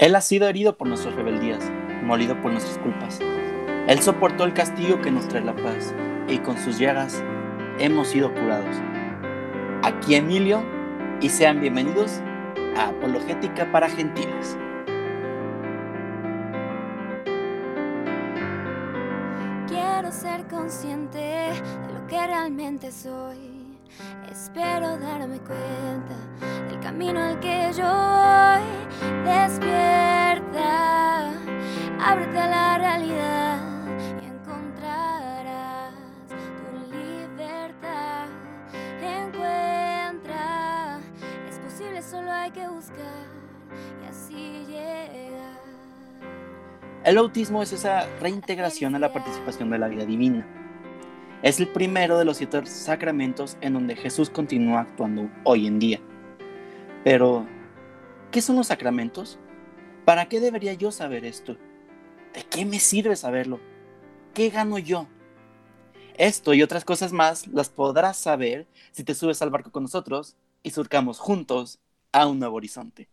Él ha sido herido por nuestras rebeldías, molido por nuestras culpas. Él soportó el castigo que nos trae la paz, y con sus llagas hemos sido curados. Aquí Emilio, y sean bienvenidos a Apologética para Gentiles. Quiero ser consciente de lo que realmente soy. Espero darme cuenta del camino al que yo voy. Despierta, ábrete a la realidad y encontrarás tu libertad. Encuentra, es posible, solo hay que buscar y así llegar. El bautismo es esa reintegración a la participación de la vida divina. Es el primero de los siete sacramentos en donde Jesús continúa actuando hoy en día. Pero, ¿qué son los sacramentos? ¿Para qué debería yo saber esto? ¿De qué me sirve saberlo? ¿Qué gano yo? Esto y otras cosas más las podrás saber si te subes al barco con nosotros y surcamos juntos a un nuevo horizonte.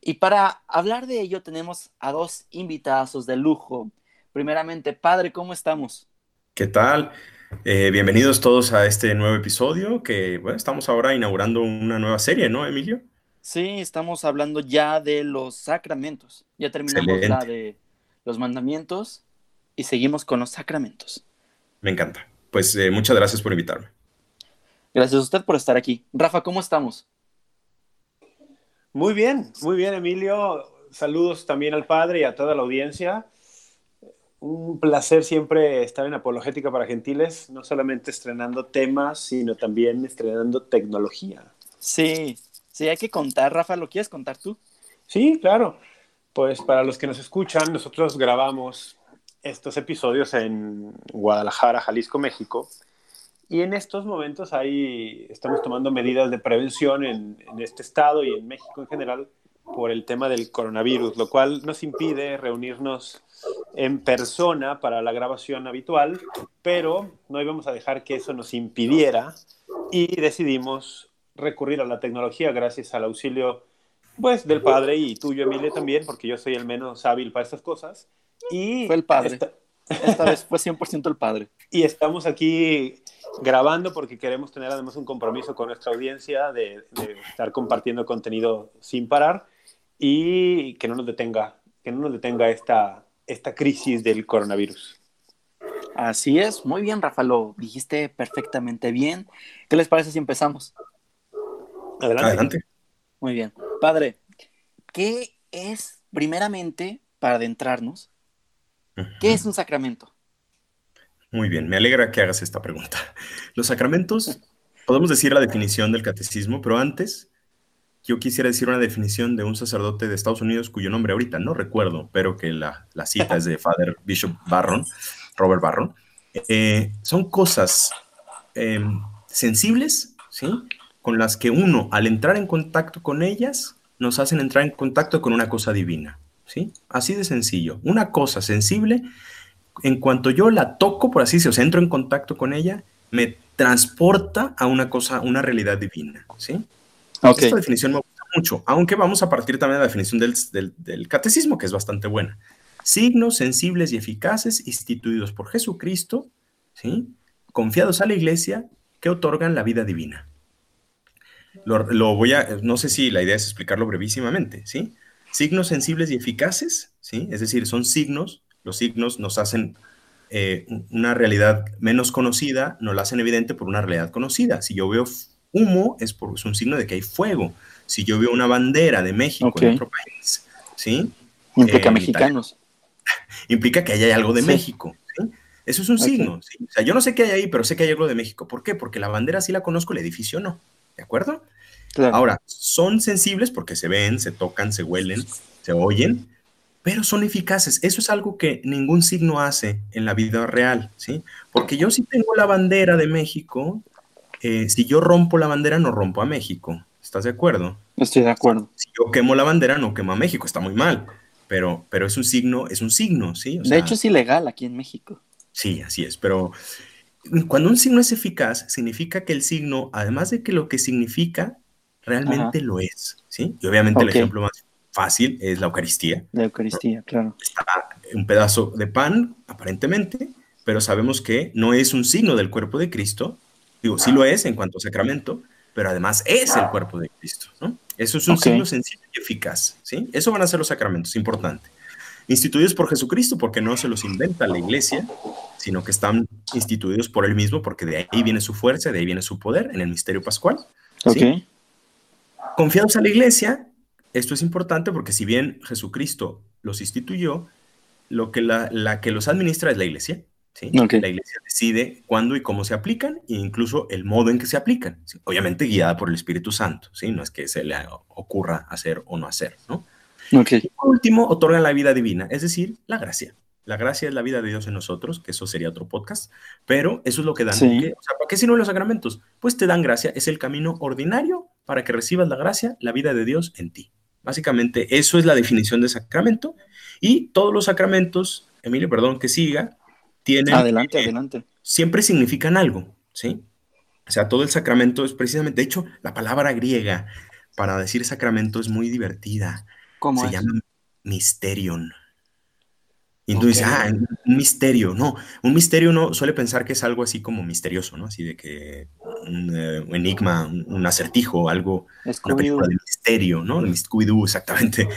Y para hablar de ello tenemos a dos invitados de lujo. Primeramente, padre, ¿cómo estamos? ¿Qué tal? Eh, bienvenidos todos a este nuevo episodio que bueno, estamos ahora inaugurando una nueva serie, ¿no, Emilio? Sí, estamos hablando ya de los sacramentos. Ya terminamos Excelente. la de los mandamientos y seguimos con los sacramentos. Me encanta. Pues eh, muchas gracias por invitarme. Gracias a usted por estar aquí. Rafa, ¿cómo estamos? Muy bien, muy bien, Emilio. Saludos también al padre y a toda la audiencia. Un placer siempre estar en Apologética para Gentiles, no solamente estrenando temas, sino también estrenando tecnología. Sí, sí, hay que contar. Rafa, ¿lo quieres contar tú? Sí, claro. Pues para los que nos escuchan, nosotros grabamos estos episodios en Guadalajara, Jalisco, México. Y en estos momentos ahí estamos tomando medidas de prevención en, en, este estado y en México en general por el tema del coronavirus, lo cual nos impide reunirnos en persona para la grabación habitual, pero no íbamos a dejar que eso nos impidiera y decidimos recurrir a la tecnología gracias al auxilio pues del padre y tuyo, Emilio, también, porque yo soy el menos hábil para estas cosas. Y fue el padre. Esta, esta vez fue 100% el padre. Y estamos aquí grabando porque queremos tener además un compromiso con nuestra audiencia de, de, estar compartiendo contenido sin parar y que no nos detenga, que no nos detenga esta, esta crisis del coronavirus. Así es, muy bien, Rafa, lo dijiste perfectamente bien. ¿Qué les parece si empezamos? Adelante. Adelante. Muy bien. Padre, ¿qué es, primeramente, para adentrarnos, uh -huh. qué es un sacramento? Muy bien, me alegra que hagas esta pregunta. Los sacramentos, podemos decir la definición del catecismo, pero antes yo quisiera decir una definición de un sacerdote de Estados Unidos cuyo nombre ahorita no recuerdo, pero que la, la cita es de Father Bishop Barron, Robert Barron. Eh, son cosas eh, sensibles, ¿sí? Con las que uno, al entrar en contacto con ellas, nos hacen entrar en contacto con una cosa divina, ¿sí? Así de sencillo. Una cosa sensible en cuanto yo la toco, por así decirlo, entro en contacto con ella, me transporta a una cosa, una realidad divina, ¿sí? Okay. Esta definición me gusta mucho, aunque vamos a partir también de la definición del, del, del, catecismo, que es bastante buena. Signos sensibles y eficaces instituidos por Jesucristo, ¿sí? Confiados a la iglesia, que otorgan la vida divina. Lo, lo voy a, no sé si la idea es explicarlo brevísimamente, ¿sí? Signos sensibles y eficaces, ¿sí? Es decir, son signos los signos nos hacen eh, una realidad menos conocida, nos la hacen evidente por una realidad conocida. Si yo veo humo, es, por, es un signo de que hay fuego. Si yo veo una bandera de México okay. en otro país, ¿sí? Implica eh, mexicanos. Implica que ahí hay algo de sí. México. ¿sí? Eso es un okay. signo. ¿sí? O sea, yo no sé qué hay ahí, pero sé que hay algo de México. ¿Por qué? Porque la bandera sí la conozco, el edificio no. ¿De acuerdo? Claro. Ahora, son sensibles porque se ven, se tocan, se huelen, se oyen, pero son eficaces. Eso es algo que ningún signo hace en la vida real, ¿sí? Porque yo si tengo la bandera de México, eh, si yo rompo la bandera, no rompo a México. ¿Estás de acuerdo? Estoy de acuerdo. Si yo quemo la bandera, no quemo a México. Está muy mal. Pero, pero es un signo, es un signo, ¿sí? O sea, de hecho, es ilegal aquí en México. Sí, así es. Pero cuando un signo es eficaz, significa que el signo, además de que lo que significa, realmente Ajá. lo es, ¿sí? Y obviamente okay. el ejemplo más fácil es la Eucaristía. La Eucaristía, claro. Está un pedazo de pan, aparentemente, pero sabemos que no es un signo del cuerpo de Cristo. Digo, sí lo es en cuanto a sacramento, pero además es el cuerpo de Cristo, ¿no? Eso es un signo sencillo y eficaz, ¿sí? Eso van a ser los sacramentos, importante. Instituidos por Jesucristo, porque no se los inventa la iglesia, sino que están instituidos por él mismo, porque de ahí viene su fuerza, de ahí viene su poder en el misterio pascual. Confiados a la iglesia, esto es importante porque si bien Jesucristo los instituyó, lo que la, la que los administra es la iglesia. ¿Sí? Ok. La iglesia decide cuándo y cómo se aplican e incluso el modo en que se aplican. ¿sí? Obviamente guiada por el Espíritu Santo, ¿sí? no es que se le ocurra hacer o no hacer. ¿no? Ok. Y por último, otorgan la vida divina, es decir, la gracia. La gracia es la vida de Dios en nosotros, que eso sería otro podcast, pero eso es lo que dan. Sí. ¿Qué? O sea, ¿Para qué sirven los sacramentos? Pues te dan gracia, es el camino ordinario para que recibas la gracia, la vida de Dios en ti. Básicamente, eso es la definición de sacramento. Y todos los sacramentos, Emilio, perdón que siga, tienen Adelante, eh, adelante. siempre significan algo, ¿sí? O sea, todo el sacramento es precisamente, de hecho, la palabra griega para decir sacramento es muy divertida ¿Cómo se es? llama Mysterion. Y tú dices, ah, un misterio. No, un misterio uno suele pensar que es algo así como misterioso, ¿no? Así de que un, eh, un enigma, un, un acertijo, algo, una película de misterio, ¿no? El Scooby-Doo, exactamente.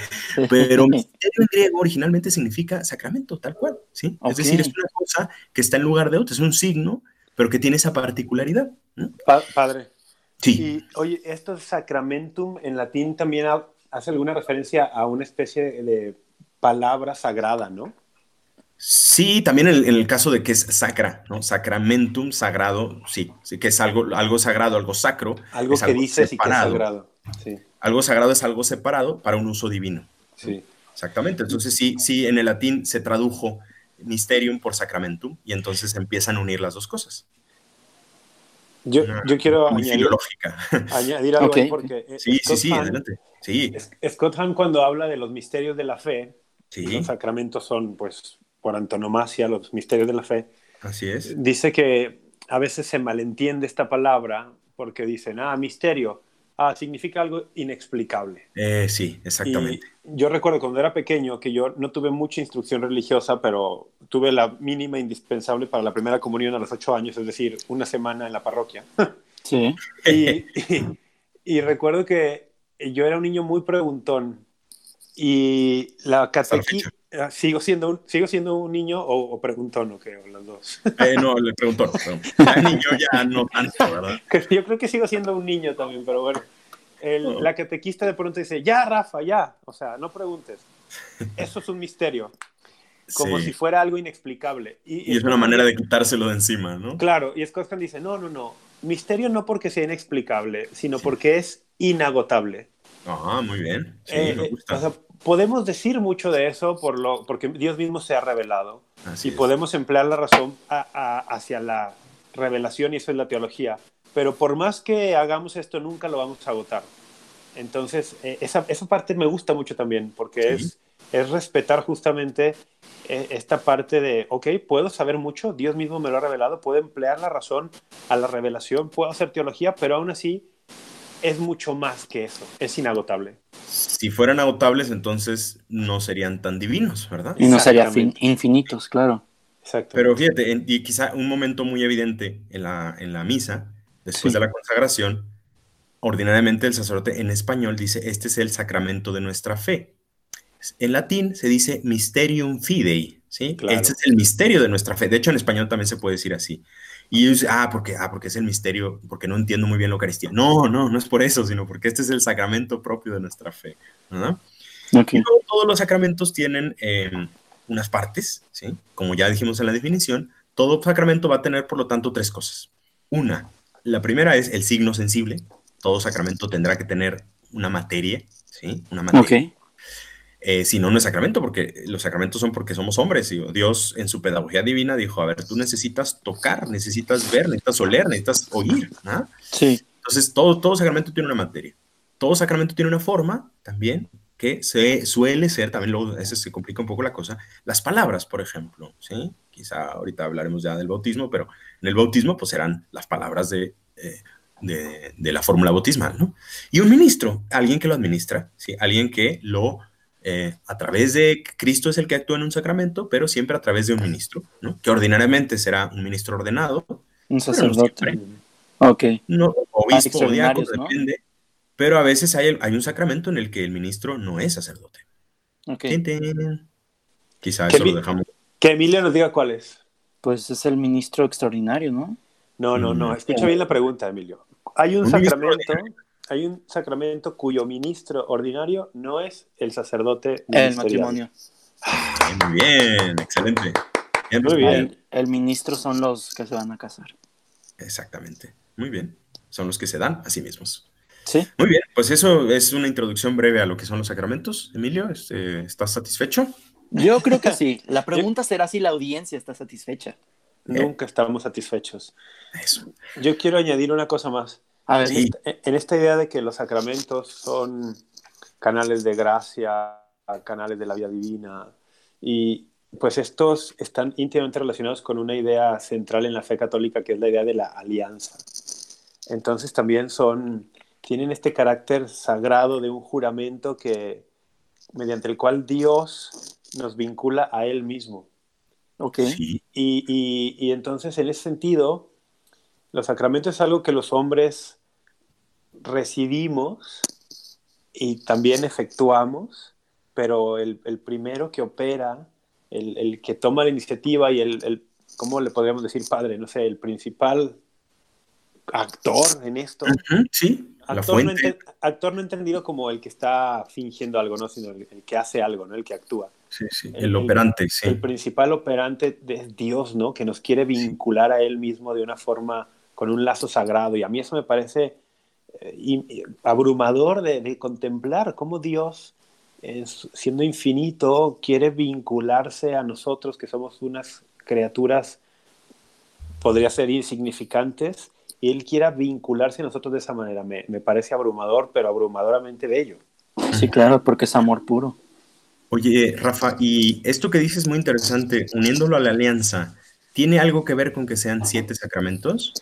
Pero misterio en griego originalmente significa sacramento, tal cual, ¿sí? Es decir, es una cosa que está en lugar de otra, es un signo, pero que tiene esa particularidad. ¿no? Pa- padre. Sí. Y oye, esto sacramentum en latín también ha- hace alguna referencia a una especie de palabra sagrada, ¿no? Sí, también en, en el caso de que es sacra, ¿no? Sacramentum, sagrado, sí, sí que es algo, algo sagrado, algo sacro. Algo es que dices y que es sagrado. Sí, Algo sagrado es algo separado para un uso divino. sí. Exactamente. Entonces sí, sí, en el latín se tradujo mysterium por sacramentum y entonces empiezan a unir las dos cosas. Yo, Una- yo quiero añadir, añdir algo ahí porque eh, Sí, sí, Scott sí, adelante. Sí, Scott Hahn cuando habla de los misterios de la fe, sí, los sacramentos son, pues, por antonomasia, los misterios de la fe, así es. dice que a veces se malentiende esta palabra porque dicen, ah, misterio, ah, significa algo inexplicable. Eh, sí, exactamente. Y yo recuerdo cuando era pequeño que yo no tuve mucha instrucción religiosa, pero tuve la mínima indispensable para la primera comunión a los ocho años, es decir, una semana en la parroquia. Sí. Y, y- y recuerdo que yo era un niño muy preguntón y la catequista... Sigo siendo, un, sigo siendo un niño o, o preguntón, o qué, o las dos. Eh, no, le preguntó. Ya niño ya no tanto, ¿verdad? Yo creo que sigo siendo un niño también, pero bueno. El- No. La catequista de pronto dice, ya, Rafa, ya. O sea, no preguntes. Eso es un misterio. Como Sí. si fuera algo inexplicable. Y es Scott una Hahn- manera de quitárselo de encima, ¿no? Claro, y Scott Hahn dice, no, no, no. Misterio no porque sea inexplicable, sino porque es inagotable. Ah, muy bien. Sí, Eh, me eh, gusta. o sea, podemos decir mucho de eso por lo, porque Dios mismo se ha revelado. Así y es. podemos emplear la razón a- a- hacia la revelación y eso es la teología. Pero por más que hagamos esto, nunca lo vamos a agotar. Entonces, eh, esa, esa parte me gusta mucho también, porque Sí. es, es respetar justamente eh, esta parte de, ok, puedo saber mucho, Dios mismo me lo ha revelado, puedo emplear la razón a la revelación, puedo hacer teología, pero aún así es mucho más que eso, es inagotable. Si fueran agotables, entonces no serían tan divinos, ¿verdad? Y no sería fin- Exactamente. infinitos, claro. Exacto. Pero fíjate, en- y quizá un momento muy evidente en la, en la misa, después Sí. de la consagración, ordinariamente el sacerdote en español dice, este es el sacramento de nuestra fe. En latín se dice mysterium fidei, ¿sí? Claro. Este es el misterio de nuestra fe. De hecho, en español también se puede decir así. Y dicen, ah, porque, ah, porque es el misterio, porque no entiendo muy bien la Eucaristía. No, no, no es por eso, sino porque este es el sacramento propio de nuestra fe. ¿verdad? Ok. Y luego todos los sacramentos tienen eh, unas partes, ¿sí? Como ya dijimos en la definición, todo sacramento va a tener, por lo tanto, tres cosas. Una, la primera es el signo sensible. Todo sacramento tendrá que tener una materia, ¿sí? Una materia. Ok. Eh, si no, no es sacramento, porque los sacramentos son porque somos hombres. Y Dios, en su pedagogía divina, dijo: A ver, tú necesitas tocar, necesitas ver, necesitas oler, necesitas oír. ¿ah? Sí. Entonces, todo, todo sacramento tiene una materia. Todo sacramento tiene una forma también que se suele ser, también luego a veces se complica un poco la cosa, las palabras, por ejemplo, ¿sí? Quizá ahorita hablaremos ya del bautismo, pero en el bautismo pues serán las palabras de, eh, de, de la fórmula bautismal, ¿no? Y un ministro, alguien que lo administra, ¿sí? Alguien que lo, eh, a través de Cristo es el que actúa en un sacramento, pero siempre a través de un ministro, ¿no? Que ordinariamente será un ministro ordenado. Un sacerdote. Ok. No, obispo o diácono, depende. Pero a veces hay, hay un sacramento en el que el ministro no es sacerdote. Ok. Quizá ¿Qué eso mi- lo dejamos. Que Emilio nos diga cuál es. Pues es el ministro extraordinario, ¿no? No, no, no. Mm. Escucha bien la pregunta, Emilio. Hay un, Un ministro sacramento, hay un sacramento cuyo ministro ordinario no es el sacerdote El matrimonio. Muy bien, excelente. Bien Muy respondido. bien. El, el ministro son los que se van a casar. Exactamente. Muy bien. Son los que se dan a sí mismos. ¿Sí? Muy bien, pues eso es una introducción breve a lo que son los sacramentos. Emilio, este, ¿estás satisfecho? Yo creo que sí. La pregunta será si la audiencia está satisfecha. Nunca estamos satisfechos. Eso. Yo quiero añadir una cosa más. A ver, Sí. En- En esta idea de que los sacramentos son canales de gracia, canales de la vida divina, y pues estos están íntimamente relacionados con una idea central en la fe católica, que es la idea de la alianza. Entonces también son, tienen este carácter sagrado de un juramento que, mediante el cual Dios nos vincula a Él mismo. ok. Sí, Y, y- y entonces, en ese sentido, los sacramentos es algo que los hombres recibimos y también efectuamos, pero el, el primero que opera, el, el que toma la iniciativa y el, el, ¿cómo le podríamos decir padre? No sé, el principal actor en esto. Sí, Actor no, actor no entendido como el que está fingiendo algo, ¿no? sino el, el que hace algo, ¿no? el que actúa Sí, sí, el- el operante, sí. el principal operante de Dios, ¿no? Que nos quiere vincular a Él mismo de una forma, con un lazo sagrado. Y a mí eso me parece eh, abrumador de, de contemplar cómo Dios, siendo infinito, quiere vincularse a nosotros, que somos unas criaturas, podría ser insignificantes, y Él quiera vincularse a nosotros de esa manera. Me, me parece abrumador, pero abrumadoramente bello. Sí, claro, porque es amor puro. Oye, Rafa, y esto que dices es muy interesante, uniéndolo a la alianza, ¿tiene algo que ver con que sean siete sacramentos?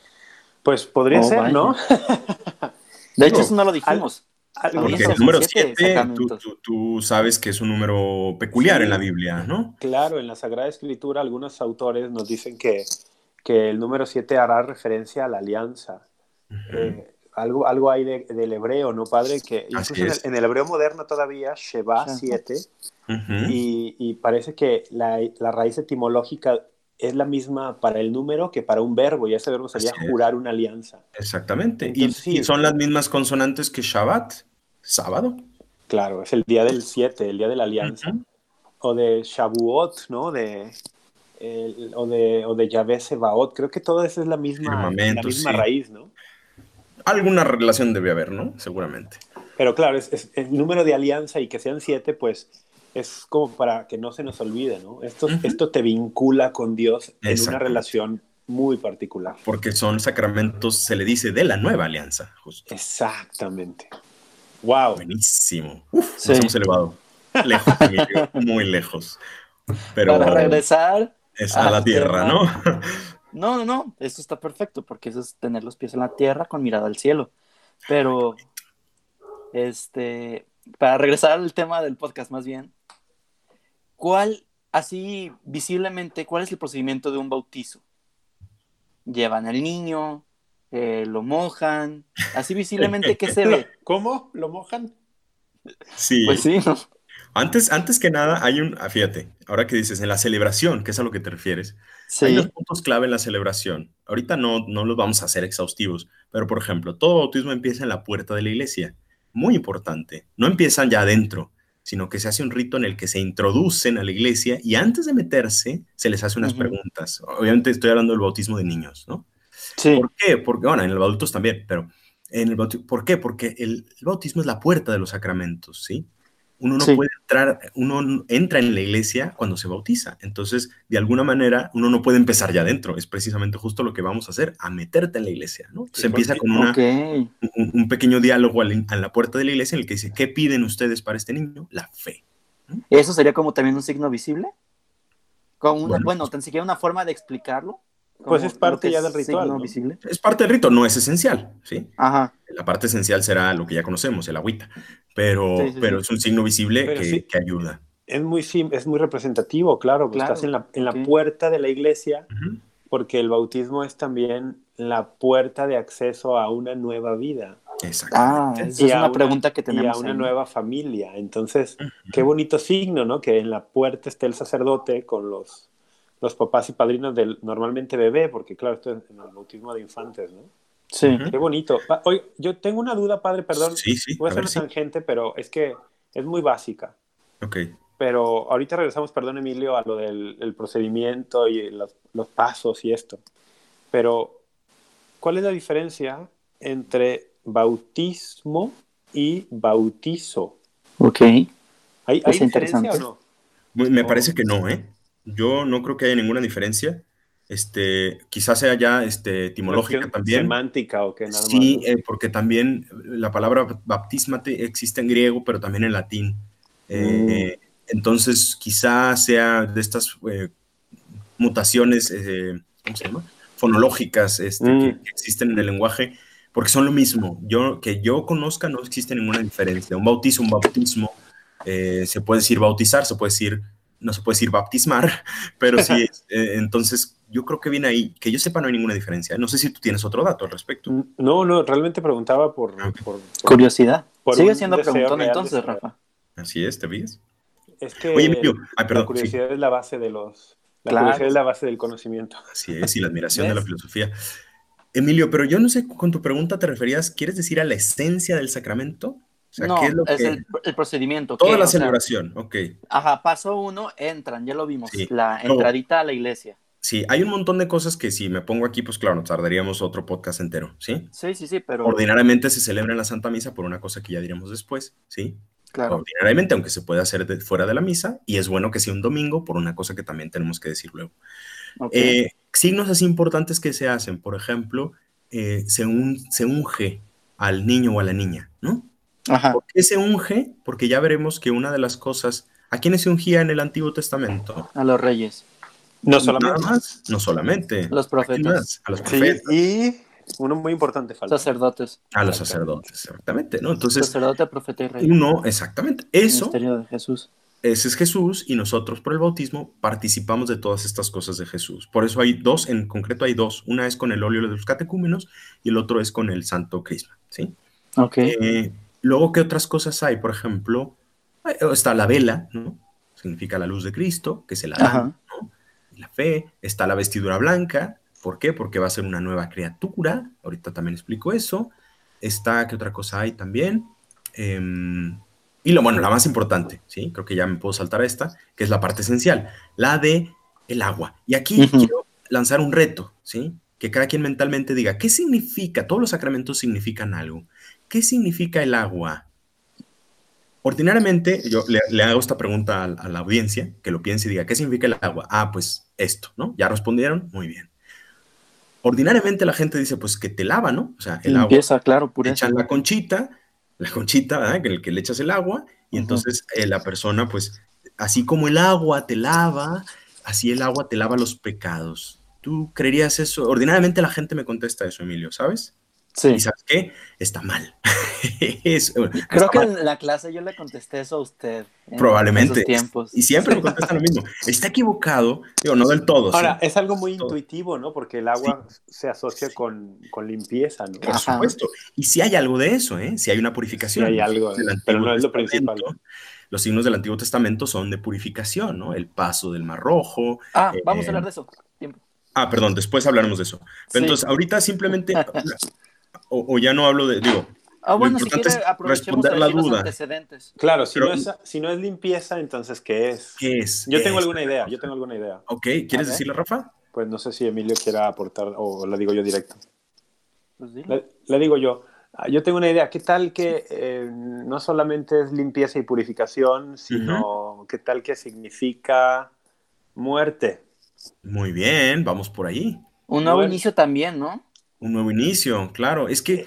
Pues podría Oh, ser, vaya. ¿no? De hecho, No. eso no lo dijimos. Algo Porque el número siete 7, tú, tú- tú sabes que es un número peculiar Sí. en la Biblia, ¿no? Claro, en la Sagrada Escritura algunos autores nos dicen que, que el número 7 hará referencia a la alianza. Eh, algo, algo hay de- del hebreo, ¿no, padre? Que incluso en el, en el hebreo moderno todavía, Sheba Ajá. 7, Ujú. y, y parece que la, la raíz etimológica es la misma para el número que para un verbo, y ese verbo sería Así es. jurar una alianza. Exactamente. Y, Entonces, sí. y son las mismas consonantes que Shabbat, sábado. Claro, es el día del 7, el día de la alianza. O de Shavuot, ¿no? De, el- o de, o de Yahvé Sebaot. Creo que todo eso es la misma, la misma sí. raíz, ¿no? Alguna relación debe haber, ¿no? Seguramente. Pero claro, es, es- el número de alianza y que sean siete, pues es como para que no se nos olvide, ¿no? Esto, esto te vincula con Dios en una relación muy particular. Porque son sacramentos, se le dice, de la nueva alianza. Justo. Exactamente. ¡Wow! Buenísimo. Uf, Sí. nos hemos elevado. Lejos, muy lejos. Pero Para regresar. es a la tierra, tema. ¿no? No, no, no. Esto está perfecto porque eso es tener los pies en la tierra con mirada al cielo. Pero, este, para regresar al tema del podcast más bien, ¿cuál, así visiblemente, cuál es el procedimiento de un bautizo? Llevan al niño, eh, lo mojan, así visiblemente, ¿qué se ve? ¿Cómo? ¿Lo mojan? Sí. Pues sí, ¿no? Antes, antes que nada, hay un, ah, fíjate, ahora que dices, en la celebración, que es a lo que te refieres, hay dos puntos clave en la celebración. Ahorita no, no los vamos a hacer exhaustivos, pero por ejemplo, todo bautismo empieza en la puerta de la iglesia. Muy importante. No empiezan ya adentro, sino que se hace un rito en el que se introducen a la iglesia y antes de meterse se les hace unas preguntas. Obviamente estoy hablando del bautismo de niños, ¿no? sí, ¿Por qué? Porque, bueno, en el adultos también, pero en el bautismo, ¿por qué? Porque el, el bautismo es la puerta de los sacramentos, ¿sí? Uno no Sí. puede entrar, uno entra en la iglesia cuando se bautiza. Entonces, de alguna manera, uno no puede empezar ya adentro. Es precisamente justo lo que vamos a hacer, a meterte en la iglesia, ¿no? Se Sí, empieza con una, un, un pequeño diálogo a la puerta de la iglesia en el que dice, ¿qué piden ustedes para este niño? La fe. ¿Eso sería como también un signo visible? Como una- Bueno, bueno, pues- tan siquiera una forma de explicarlo. Pues es parte ya es del ritual, signo ¿no? visible. Es parte del rito, no es esencial, ¿sí? Ajá. La parte esencial será lo que ya conocemos, el agüita, pero, Sí, sí, pero sí. es un signo visible que, sí. que ayuda. Es muy, es muy representativo, claro. pues Claro, Estás en la, en la puerta de la iglesia porque el bautismo es también la puerta de acceso a una nueva vida. Exacto. Ah, esa Y es una pregunta que y tenemos. a una ahí. nueva familia. Entonces, qué bonito signo, ¿no? Que en la puerta esté el sacerdote con los, los papás y padrinos del normalmente bebé, porque claro, esto es en el bautismo de infantes, ¿no? Sí. Qué bonito. Oye, yo tengo una duda, padre, perdón. Sí, sí, Voy a a hacer una sí. tangente, pero es que es muy básica. Ok. Pero ahorita regresamos, perdón, Emilio, a lo del el procedimiento y los, los pasos y esto. Pero, ¿cuál es la diferencia entre bautismo y bautizo? Ok. ¿Hay, hay Es diferencia interesante. o no? Me parece que no, ¿eh? Yo no creo que haya ninguna diferencia. Este, quizás sea ya este, etimológica también. Semántica o qué nada Sí, eh, porque también la palabra baptismate existe en griego, pero también en latín. Eh, Entonces, quizá sea de estas eh, mutaciones, ¿cómo se llama? Fonológicas este, Mm. que, que existen en el lenguaje, porque son lo mismo. Yo, que yo conozca, no existe ninguna diferencia. Un bautizo, un bautismo, se puede decir bautizar, se puede decir, no se puede decir baptismar, pero sí, eh, entonces yo creo que viene ahí. Que yo sepa, no hay ninguna diferencia. No sé si tú tienes otro dato al respecto. No, no, realmente preguntaba por... Ah, ok. por- por- Curiosidad. Por Sigue siendo preguntón entonces. Rafa. Así es, ¿te fijas? es que Oye, Emilio, ay, la perdón, sí. curiosidad es la base de los... La Claro. curiosidad es la base del conocimiento. Así es, y la admiración de la filosofía. Emilio, pero yo no sé, con tu pregunta te referías, ¿quieres decir a la esencia del sacramento? O sea, no, ¿qué es lo es que... el, el procedimiento. Toda ¿qué? la O sea, celebración, ok. ajá, paso uno, entran, ya lo vimos. Sí. La entradita a la iglesia. Sí, hay un montón de cosas que si me pongo aquí, pues claro, nos tardaríamos otro podcast entero, ¿sí? Sí, sí, sí, pero. Ordinariamente se celebra en la Santa Misa por una cosa que ya diremos después, ¿sí? Claro. Ordinariamente, aunque se puede hacer de- fuera de la misa, y es bueno que sea un domingo por una cosa que también tenemos que decir luego. ok. Eh, signos así importantes que se hacen, por ejemplo, eh, se, un- se unge al niño o a la niña, ¿no? Ajá. ¿Por qué se unge? Porque ya veremos que una de las cosas, ¿a quiénes se ungía en el Antiguo Testamento? A los reyes. No Nada solamente. más, no solamente. Los ¿A quién profetas. A los Sí, profetas, y uno muy importante falta. Sacerdotes. a los sacerdotes, exactamente, ¿no? Entonces, Sacerdote, profeta y rey. uno, exactamente, eso, Ministerio de Jesús. ese es Jesús y nosotros por el bautismo participamos de todas estas cosas de Jesús. Por eso hay dos, en concreto hay dos. Una es con el óleo de los catecúmenos y el otro es con el santo crisma, ¿sí? Ok. Eh, luego, ¿qué otras cosas hay? Por ejemplo, eh, está la vela, ¿no? Significa la luz de Cristo, que se la dan, ¿no? Y la fe. Está la vestidura blanca. ¿Por qué? Porque va a ser una nueva criatura. Ahorita también explico eso. Está, ¿qué otra cosa hay también? Em, y lo bueno, la más importante, ¿sí? Creo que ya me puedo saltar a esta, que es la parte esencial, la de el agua. Y aquí quiero lanzar un reto, ¿sí? Que cada quien mentalmente diga, ¿qué significa? Todos los sacramentos significan algo. ¿Qué significa el agua? Ordinariamente, yo le, le hago esta pregunta a, a la audiencia, que lo piense y diga, ¿qué significa el agua? Ah, pues esto, ¿no? ¿Ya respondieron? Muy bien. Ordinariamente la gente dice, pues que te lava, ¿no? O sea, el agua Limpieza, claro, le pureza. echan la conchita, la conchita, ¿verdad? Que el que le echas el agua, y entonces eh, la persona, pues, así como el agua te lava, así el agua te lava los pecados. ¿Tú creerías eso? Ordinariamente la gente me contesta eso, Emilio, ¿sabes? Sí. ¿Y sabes qué? Está mal. Es- Creo está que mal. en la clase yo le contesté eso a usted. en Probablemente. esos tiempos. Y siempre me contestan lo mismo. Está equivocado, digo, no del todo. sí. Ahora, es algo muy Todo. intuitivo, ¿no? Porque el agua se asocia con, con limpieza, ¿no? Por Ajá. supuesto. Y si hay algo de eso, ¿eh? Si hay una Sí purificación. hay Los algo, signos del pero Antiguo no es lo Testamento, principal. Los signos del Antiguo Testamento son de purificación, ¿no? El paso del Mar Rojo. Ah, Eh, vamos a hablar de eso. Tiempo. Ah, perdón, después hablaremos de eso. Pero Sí. entonces, ahorita simplemente, o, o ya no hablo de, digo, Ah, bueno, si importante quiere, responder la duda. antecedentes. Claro, si, Pero- no es, si no es limpieza, entonces, ¿qué es? ¿qué es? Yo tengo alguna idea, yo tengo alguna idea. Ok, ¿quieres ver. decirle, Rafa? Pues no sé si Emilio quiera aportar o la digo yo directo. Pues. La, la digo yo. Ah, Yo tengo una idea. ¿Qué tal que eh, no solamente es limpieza y purificación, sino qué tal que significa muerte? Muy bien, vamos por ahí. Un nuevo inicio también, ¿no? Un nuevo inicio, claro. Es que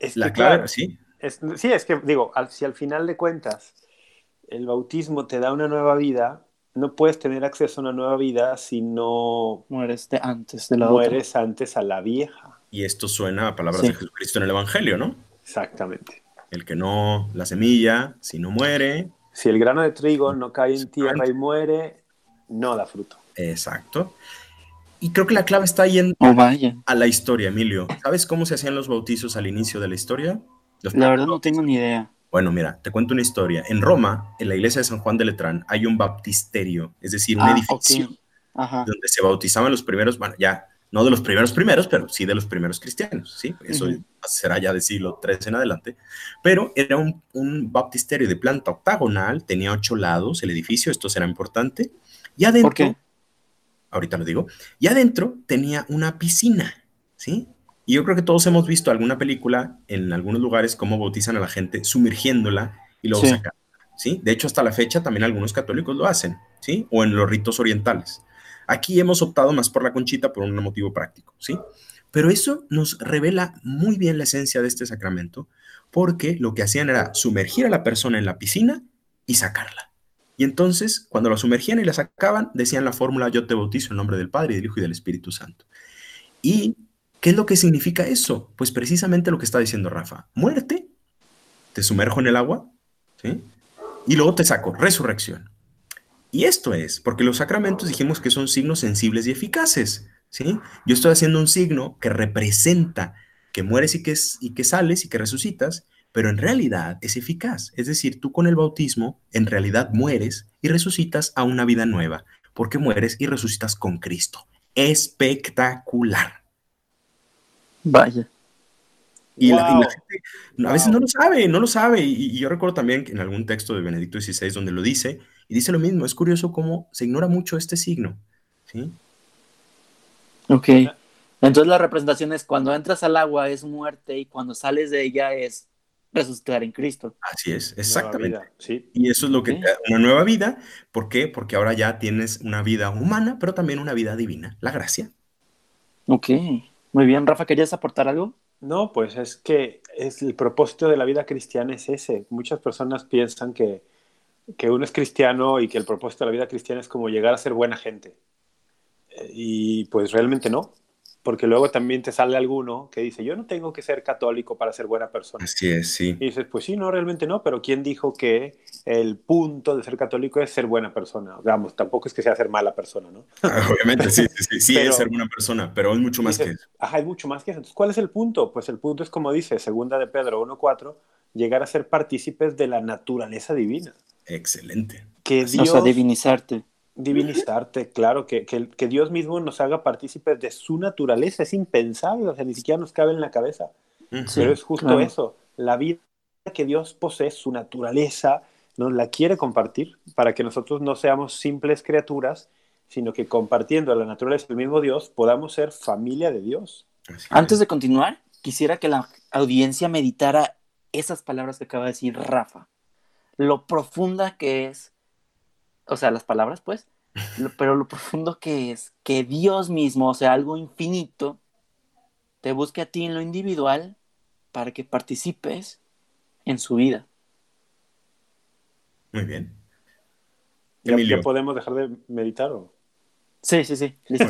Es la que, clave, claro, sí, es- sí, es que digo, al- si al final de cuentas el bautismo te da una nueva vida, no puedes tener acceso a una nueva vida si no Mueres de antes de la mueres antes a la vieja. Y esto suena a palabras Sí. de Jesucristo en el Evangelio, ¿no? Exactamente. El que no, la semilla, si no muere, Si el grano de trigo no cae en tierra y muere, no da fruto. exacto. Y creo que la clave está ahí en. Oh, vaya. a la historia, Emilio. ¿Sabes cómo se hacían los bautizos al inicio de la historia? Los La verdad no tengo ni idea. Bueno, mira, te cuento una historia. En Roma, en la iglesia de San Juan de Letrán, hay un baptisterio, es decir, un Ah, edificio. Ajá. donde se bautizaban los primeros, bueno, ya no de los primeros primeros, pero sí de los primeros cristianos, ¿sí? Eso será ya de siglo III en adelante. Pero era un, un baptisterio de planta octagonal, tenía ocho lados el edificio, esto será importante. Y adentro, ¿Por qué? Ahorita lo digo, y adentro tenía una piscina, ¿sí? Y yo creo que todos hemos visto alguna película en algunos lugares cómo bautizan a la gente sumergiéndola y luego Sí. sacan, ¿sí? De hecho, hasta la fecha también algunos católicos lo hacen, ¿sí? O en los ritos orientales. Aquí hemos optado más por la conchita por un motivo práctico, ¿sí? Pero eso nos revela muy bien la esencia de este sacramento, porque lo que hacían era sumergir a la persona en la piscina y sacarla. Y entonces, cuando la sumergían y la sacaban, decían la fórmula yo te bautizo en nombre del Padre del Hijo y del Espíritu Santo. ¿Y qué es lo que significa eso? Pues precisamente lo que está diciendo Rafa. Muerte, te sumerjo en el agua, ¿sí? Y luego te saco, resurrección. Y esto es, porque los sacramentos dijimos que son signos sensibles y eficaces, ¿sí? Yo estoy haciendo un signo que representa que mueres y que, y que sales y que resucitas, pero en realidad es eficaz. Es decir, tú con el bautismo en realidad mueres y resucitas a una vida nueva, porque mueres y resucitas con Cristo. Espectacular. Vaya. Y, la, y la Wow. gente a veces no lo sabe, no lo sabe. Y, y yo recuerdo también que en algún texto de Benedicto XVI donde lo dice, y dice lo mismo, es curioso cómo se ignora mucho este signo. ¿sí? Ok. Entonces la representación es cuando entras al agua es muerte y cuando sales de ella es resucitar en Cristo. Así es, exactamente. vida, Sí. Y eso es lo que te da una nueva vida. ¿Por qué? Porque ahora ya tienes una vida humana, pero también una vida divina, la gracia. Ok. Muy bien, Rafa, ¿querías aportar algo? No, pues es que es el propósito de la vida cristiana es ese. Muchas personas piensan que, que uno es cristiano y que el propósito de la vida cristiana es como llegar a ser buena gente. Eh, Y pues realmente no, porque luego también te sale alguno que dice, yo no tengo que ser católico para ser buena persona. Así es, sí. Y dices, pues sí, no, realmente no, pero ¿quién dijo que el punto de ser católico es ser buena persona? Vamos, tampoco es que sea ser mala persona, ¿no? Obviamente, sí, sí, sí, sí Pero- es ser buena persona, pero es mucho más que eso. Ajá, hay mucho más que eso. Entonces, ¿cuál es el punto? Pues el punto es, como dice segunda de Pedro 1.4, llegar a ser partícipes de la naturaleza divina. Excelente. Que Dios, O sea, divinizarte. Divinizarte, claro, que, que, que Dios mismo nos haga partícipes de su naturaleza. Es impensable, o sea, ni siquiera nos cabe en la cabeza. Sí. Pero es justo claro. eso. La vida que Dios posee, su naturaleza, nos la quiere compartir para que nosotros no seamos simples criaturas, sino que compartiendo la naturaleza del mismo Dios podamos ser familia de Dios. Antes es. de continuar, quisiera que la audiencia meditara esas palabras que acaba de decir Rafa. Lo profunda que es, o sea, las palabras, pues, lo- pero lo profundo que es que Dios mismo, o sea, algo infinito, te busque a ti en lo individual para que participes en su vida. Muy bien. ¿Ya, Emilio. ya podemos dejar de meditar? ¿o? Sí, sí, sí, listo.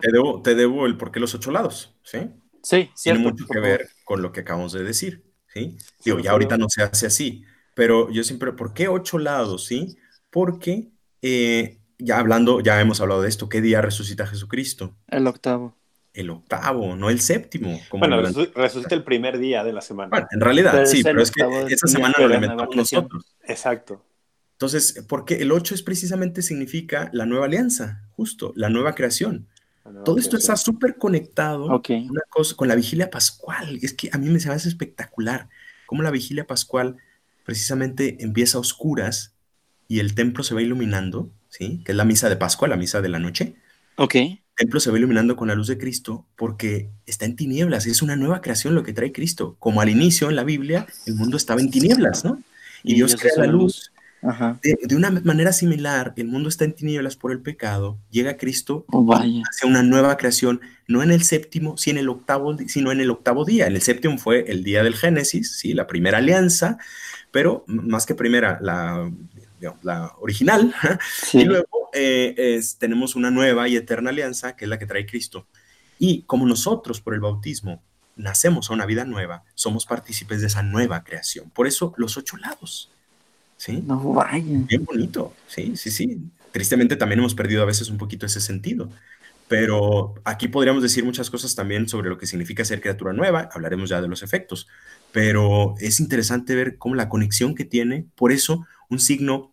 Te debo, te debo el por qué los ocho lados, ¿sí? Sí, Tiene cierto. mucho por que ver con lo que acabamos de decir, ¿sí? Digo, ya ahorita no se hace así, pero yo siempre, ¿por qué ocho lados, sí? Porque eh, ya hablando, ya hemos hablado de esto, ¿qué día resucita Jesucristo? El octavo. El octavo, no el séptimo. Como Bueno, el- resucita el primer día de la semana. Bueno, en realidad, Pero sí, pero es que esa semana lo inventamos nosotros. Exacto. Entonces, porque el 8 es precisamente significa la nueva alianza, justo, la nueva creación. La nueva Todo esto creación. está súper conectado Ok. una cosa, con la vigilia pascual. Es que a mí me se me hace espectacular cómo la vigilia pascual precisamente empieza a oscuras y el templo se va iluminando, ¿sí? Que es la misa de Pascua, la misa de la noche. Ok. El templo se va iluminando con la luz de Cristo porque está en tinieblas. Es una nueva creación lo que trae Cristo. Como al inicio en la Biblia, el mundo estaba en tinieblas, ¿no? Y, Y Dios Dios crea la luz. Ajá. De, de una manera similar, el mundo está en tinieblas por el pecado. Llega Cristo Oh, vaya. hacia una nueva creación, no en el séptimo, sino en el octavo, di- sino en el octavo día. En el séptimo fue el día del Génesis, sí, la primera alianza, pero más que primera, la, digamos, la original, Sí. y luego eh, es- tenemos una nueva y eterna alianza, que es la que trae Cristo. Y como nosotros, por el bautismo, nacemos a una vida nueva, somos partícipes de esa nueva creación. Por eso los ocho lados. ¿Sí? No vaya. Bien bonito, sí, sí, sí. Tristemente también hemos perdido a veces un poquito ese sentido. Pero aquí podríamos decir muchas cosas también sobre lo que significa ser criatura nueva, hablaremos ya de los efectos, pero es interesante ver cómo la conexión que tiene, por eso un signo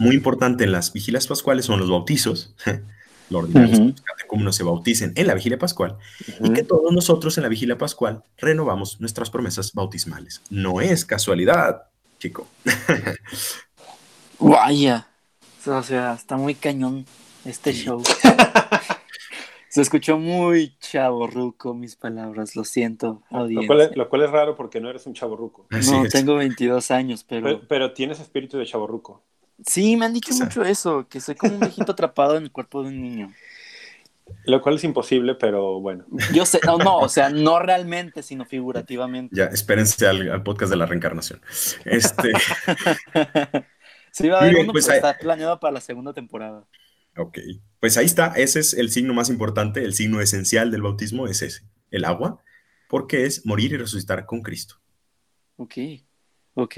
muy importante en las vigilias pascuales son los bautizos, lo ordinario buscar de cómo no se bauticen en la vigilia pascual, y que todos nosotros en la vigilia pascual renovamos nuestras promesas bautismales. No es casualidad, chico. Vaya. O sea, está muy cañón este show. Se escuchó muy chaborruco mis palabras, lo siento, Lo audiencia. cual, es, lo cual es raro porque no eres un chaborruco. No, es. tengo 22 años, pero... Pero, pero tienes espíritu de chaborruco. Sí, me han dicho O sea. mucho eso, que soy como un viejito atrapado en el cuerpo de un niño. Lo cual es imposible, pero bueno. Yo sé, no, no, o sea, no realmente, sino figurativamente. Ya, espérense al, al podcast de la reencarnación. Este, Sí, va a haber bien, uno, pues pero ahí- está planeado para la segunda temporada. ok, pues ahí está, ese es el signo más importante, el signo esencial del bautismo es ese, el agua, porque es morir y resucitar con Cristo. Ok, ok.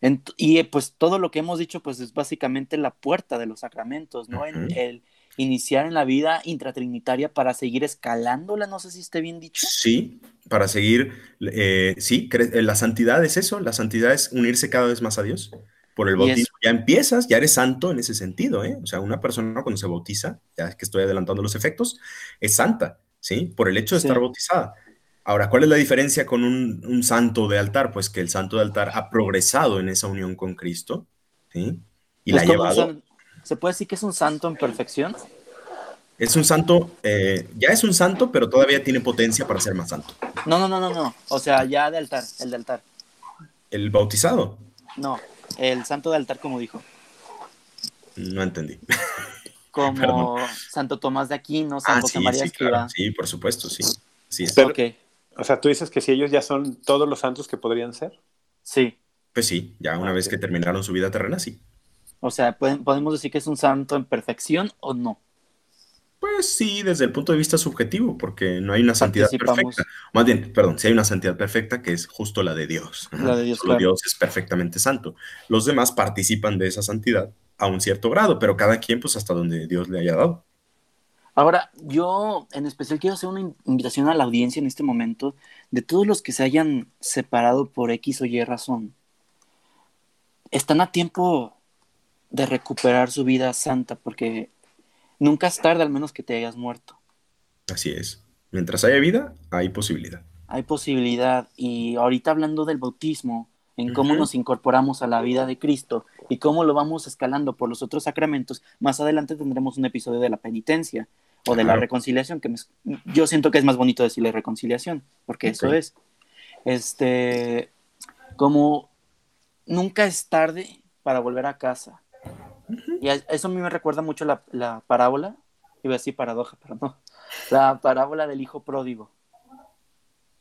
Ent- y eh, pues todo lo que hemos dicho, pues es básicamente la puerta de los sacramentos, ¿no? En Ujú. el iniciar en la vida intratrinitaria para seguir escalándola, no sé si esté bien dicho. Sí, para seguir, eh, sí, eh, la santidad es eso, la santidad es unirse cada vez más a Dios. Por el es- bautismo ya empiezas, ya eres santo en ese sentido, ¿eh? O sea, una persona cuando se bautiza, ya que estoy adelantando los efectos, es santa, ¿sí? Por el hecho de Sí. estar bautizada. Ahora, ¿cuál es la diferencia con un, un santo de altar? Pues que el santo de altar ha progresado en esa unión con Cristo, ¿sí? Y la ha Es como un llevado. ¿Se puede decir que es un santo en perfección? Es un santo, eh, ya es un santo, pero todavía tiene potencia para ser más santo. No, no, no, no, no. O sea, ya de altar, el de altar. El bautizado, No, el santo de altar, como dijo. no entendí. Como. Santo Tomás de Aquino, Ah, San sí, María sí, claro. Sí, por supuesto, sí. Sí, es. Pero- Ok, O sea, tú dices que si ellos ya son todos los santos que podrían ser. sí. Pues sí, ya una Ah, vez que terminaron su vida terrena, sí. O sea, ¿pueden- ¿podemos decir que es un santo en perfección o no? Pues sí, desde el punto de vista subjetivo, porque no hay una santidad perfecta. Más bien, perdón, sí hay una santidad perfecta que es justo la de Dios. La de Dios, Solo claro. Dios es perfectamente santo. Los demás participan de esa santidad a un cierto grado, pero cada quien pues hasta donde Dios le haya dado. Ahora, yo en especial quiero hacer una in- invitación a la audiencia en este momento de todos los que se hayan separado por X o Y razón. Están a tiempo de recuperar su vida santa porque nunca es tarde al menos que te hayas muerto. Así es. Mientras haya vida, hay posibilidad. Hay posibilidad y ahorita hablando del bautismo, en cómo nos incorporamos a la vida de Cristo y cómo lo vamos escalando por los otros sacramentos, más adelante tendremos un episodio de la penitencia o de la reconciliación, que me- yo siento que es más bonito decirle reconciliación, porque eso es. Este, como nunca es tarde para volver a casa. Y a- eso a mí me recuerda mucho la, la parábola, iba a decir paradoja, pero no, la parábola del hijo pródigo.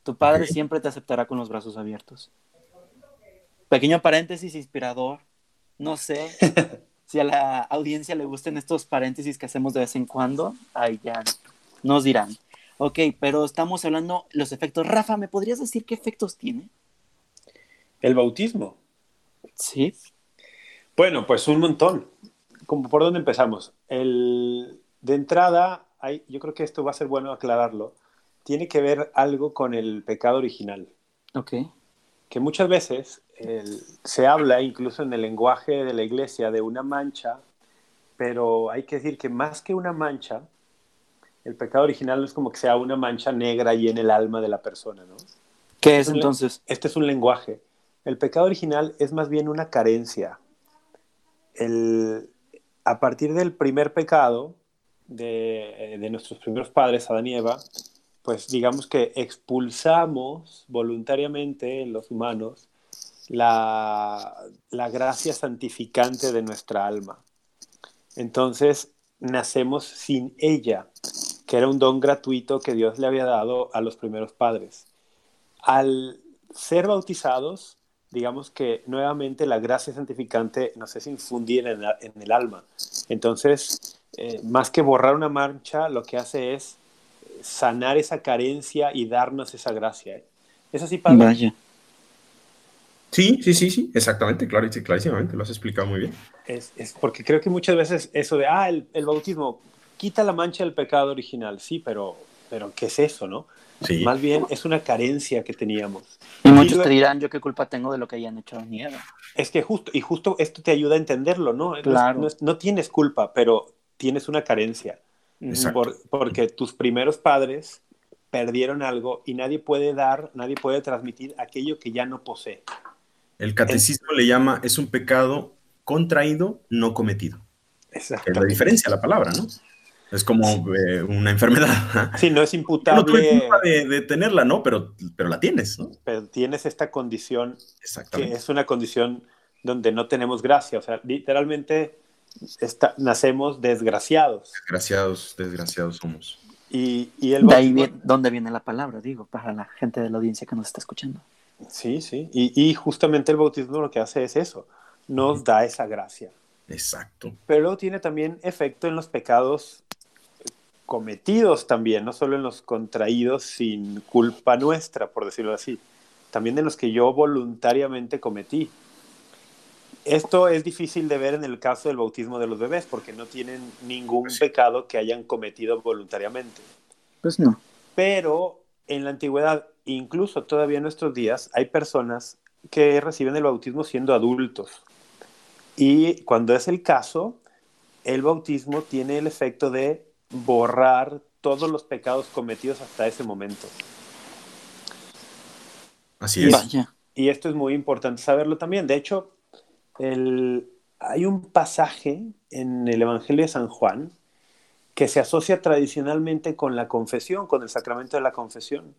Tu padre siempre te aceptará con los brazos abiertos. Pequeño paréntesis inspirador. No sé si a la audiencia le gusten estos paréntesis que hacemos de vez en cuando. Ahí ya nos dirán. Ok, pero estamos hablando los efectos. Rafa, ¿me podrías decir qué efectos tiene? El bautismo. Sí. Bueno, pues un montón. Como ¿Por dónde empezamos? El, de entrada, hay, yo creo que esto va a ser bueno aclararlo. Tiene que ver algo con el pecado original. Ok. Que muchas veces el- se habla incluso en el lenguaje de la iglesia de una mancha, pero hay que decir que más que una mancha, el pecado original no es como que sea una mancha negra ahí en el alma de la persona, ¿no? ¿Qué es le- entonces? Este es un lenguaje. El pecado original es más bien una carencia. El- a partir del primer pecado de, de nuestros primeros padres, Adán y Eva, pues digamos que expulsamos voluntariamente en los humanos la, la gracia santificante de nuestra alma. Entonces nacemos sin ella, que era un don gratuito que Dios le había dado a los primeros padres. Al ser bautizados, digamos que nuevamente la gracia santificante nos es infundir en, en el alma. Entonces, eh, más que borrar una mancha, lo que hace es sanar esa carencia y darnos esa gracia. ¿Es así, Padre? Vaya. Sí, sí, sí, sí, exactamente, claro, sí, clarísimamente, lo has explicado muy bien. Es, es porque creo que muchas veces eso de, ah, el, el bautismo quita la mancha del pecado original, sí, pero, pero ¿qué es eso, no? Sí, Más bien es una carencia que teníamos. Y muchos lo- te dirán, yo qué culpa tengo de lo que hayan hecho ni Eva. Es que justo, y justo esto te ayuda a entenderlo, ¿no? No Claro. No, es- no tienes culpa, pero tienes una carencia. Exacto. Por- porque tus primeros padres perdieron algo y nadie puede dar, nadie puede transmitir aquello que ya no posee. el catecismo le llama, es un pecado contraído, no cometido. Es la diferencia, la palabra, ¿no? Es como eh, una enfermedad. Sí, no es No tuve imputable, culpa de, de tenerla, ¿no? Pero, pero la tienes, ¿no? pero tienes esta condición que Exactamente. es una condición donde no tenemos gracia. O sea, literalmente está- nacemos desgraciados. Desgraciados, desgraciados somos. Y, y el De ahí viene, ¿dónde viene la palabra? Digo, para la gente de la audiencia que nos está escuchando. Sí, sí. Y, y justamente el bautismo lo que hace es eso, nos da esa gracia. Exacto. Pero tiene también efecto en los pecados cometidos también, no solo en los contraídos sin culpa nuestra, por decirlo así, también en los que yo voluntariamente cometí. Esto es difícil de ver en el caso del bautismo de los bebés, porque no tienen ningún Sí. pecado que hayan cometido voluntariamente. Pues no. Pero en la antigüedad, incluso todavía en nuestros días, hay personas que reciben el bautismo siendo adultos. Y cuando es el caso, el bautismo tiene el efecto de borrar todos los pecados cometidos hasta ese momento. Así es. Vaya. Y esto es muy importante saberlo también. De hecho, hay un pasaje en el Evangelio de San Juan que se asocia tradicionalmente con la confesión, con el sacramento de la confesión,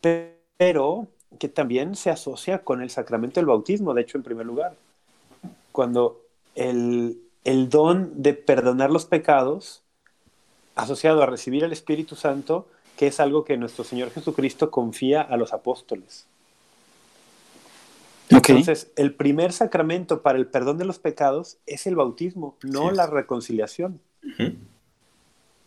pe- pero que también se asocia con el sacramento del bautismo, de hecho, en primer lugar. Cuando el don de perdonar los pecados, asociado a recibir el Espíritu Santo, que es algo que nuestro Señor Jesucristo confía a los apóstoles. Ok. Entonces, el primer sacramento para el perdón de los pecados es el bautismo, no es. la reconciliación. Ujú.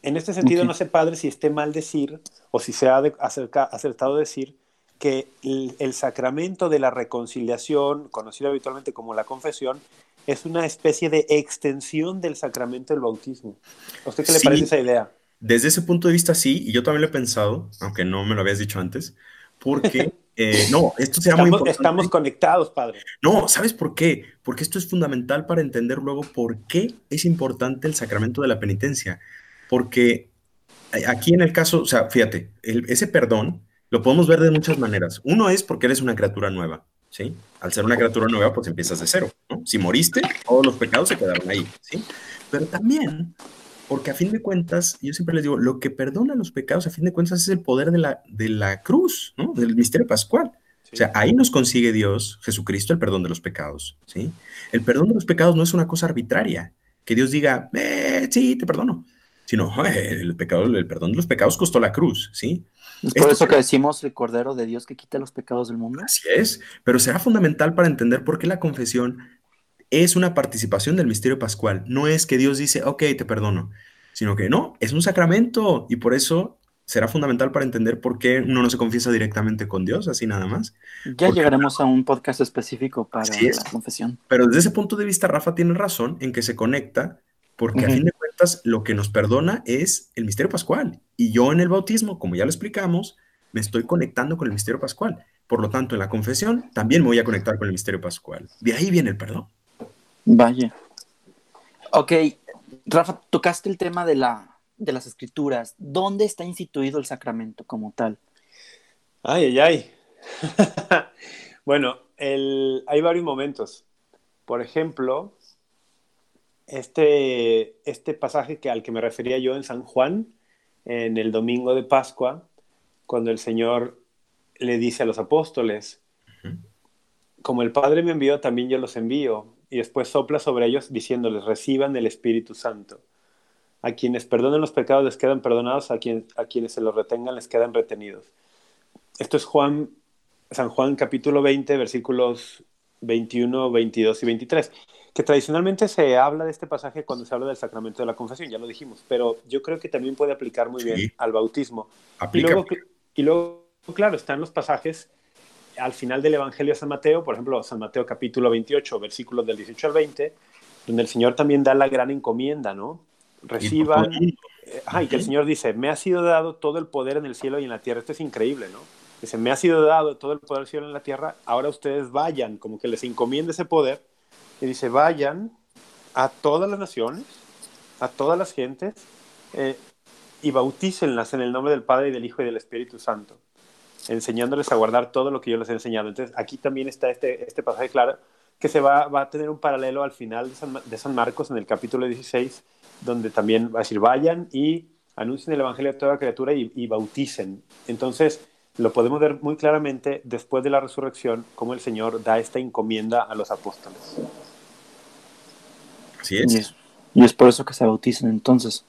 En este sentido, Ok. no sé, padre, si esté mal decir o si de- acerca- acertado decir que el, el sacramento de la reconciliación, conocido habitualmente como la confesión, es una especie de extensión del sacramento del bautismo. ¿A usted qué le Sí. parece esa idea? Desde ese punto de vista, sí, y yo también lo he pensado, aunque no me lo habías dicho antes, porque, eh, no, esto será muy Estamos, importante. estamos conectados, padre. No, ¿sabes por qué? Porque esto es fundamental para entender luego por qué es importante el sacramento de la penitencia. Porque eh, aquí en el caso, o sea, fíjate, el- ese perdón lo podemos ver de muchas maneras. Uno es porque eres una criatura nueva, ¿sí? Al ser una criatura nueva, pues empiezas de cero, ¿no? Si moriste, todos los pecados se quedaron ahí, ¿sí? Pero también porque a fin de cuentas, yo siempre les digo, lo que perdona los pecados, a fin de cuentas, es el poder de la, de la cruz, ¿no? Del misterio pascual. Sí. O sea, ahí nos consigue Dios, Jesucristo, el perdón de los pecados, ¿sí? El perdón de los pecados no es una cosa arbitraria, que Dios diga, eh, sí, te perdono, sino el, pecado, el perdón de los pecados costó la cruz, ¿sí? Es Esto por eso que- que decimos el Cordero de Dios que quita los pecados del mundo. Así es, pero será fundamental para entender por qué la confesión es una participación del misterio pascual. No es que Dios dice, ok, te perdono, sino que no, es un sacramento y por eso será fundamental para entender por qué uno no se confiesa directamente con Dios, así nada más. Ya Porque- llegaremos a un podcast específico para Así es. la confesión. Pero desde ese punto de vista, Rafa tiene razón en que se conecta, porque a fin de cuentas lo que nos perdona es el misterio pascual. Y yo en el bautismo, como ya lo explicamos, me estoy conectando con el misterio pascual. Por lo tanto, en la confesión también me voy a conectar con el misterio pascual. De ahí viene el perdón. Vaya. Ok, Rafa, tocaste el tema de, la, de las escrituras. ¿Dónde está instituido el sacramento como tal? Ay, ay, ay. bueno, el- hay varios momentos. Por ejemplo, este, este pasaje que, al que me refería yo en San Juan, en el domingo de Pascua, cuando el Señor le dice a los apóstoles, como el Padre me envió, también yo los envío. Y después sopla sobre ellos diciéndoles, reciban el Espíritu Santo. A quienes perdonen los pecados les quedan perdonados, a, quien- a quienes se los retengan les quedan retenidos. Esto es Juan San Juan capítulo 20, versículos 21, 22 y 23, que tradicionalmente se habla de este pasaje cuando se habla del sacramento de la confesión, ya lo dijimos, pero yo creo que también puede aplicar muy Sí. bien al bautismo. Y luego, y luego, claro, están los pasajes al final del Evangelio de San Mateo, por ejemplo, San Mateo capítulo 28, versículos del 18 al 20, donde el Señor también da la gran encomienda, ¿no? Reciban, eh, ajá, y que el Señor dice, me ha sido dado todo el poder en el cielo y en la tierra. Esto es increíble, ¿no? Dice, me ha sido dado todo el poder del cielo y en la tierra, ahora ustedes vayan, como que les encomienda ese poder. Y dice, vayan a todas las naciones, a todas las gentes, eh, y bautícenlas en el nombre del Padre y del Hijo y del Espíritu Santo, enseñándoles a guardar todo lo que yo les he enseñado. Entonces, aquí también está este, este pasaje claro, que se va, va a tener un paralelo al final de San, Ma- de San Marcos, en el capítulo 16, donde también va a decir, vayan y anuncien el Evangelio a toda criatura y, y bauticen. Entonces, lo podemos ver muy claramente después de la resurrección, cómo el Señor da esta encomienda a los apóstoles. Así Y es. es, y es por eso que se bautizan entonces.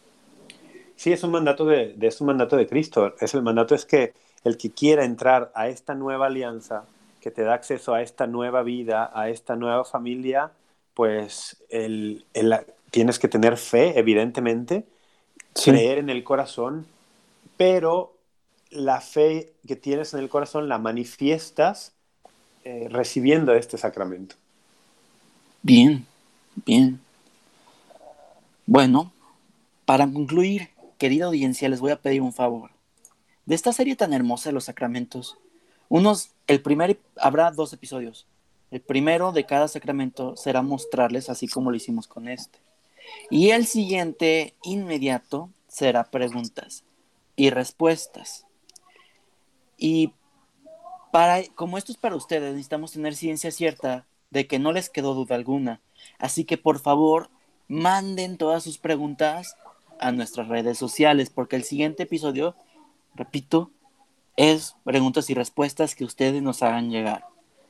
Sí, es un mandato de, de- es un mandato de Cristo. Es el mandato es que el que quiera entrar a esta nueva alianza, que te da acceso a esta nueva vida, a esta nueva familia, pues el, el- tienes que tener fe, evidentemente, Sí. creer en el corazón, pero la fe que tienes en el corazón la manifiestas eh, recibiendo este sacramento. Bien, bien. Bueno, para concluir, querida audiencia, les voy a pedir un favor. De esta serie tan hermosa de los sacramentos, unos, el primer, habrá dos episodios. El primero de cada sacramento será mostrarles, así como lo hicimos con este. Y el siguiente, inmediato, será preguntas y respuestas. Y para, como esto es para ustedes, necesitamos tener ciencia cierta de que no les quedó duda alguna. Así que por favor, manden todas sus preguntas a nuestras redes sociales, porque el siguiente episodio, repito, es preguntas y respuestas que ustedes nos hagan llegar.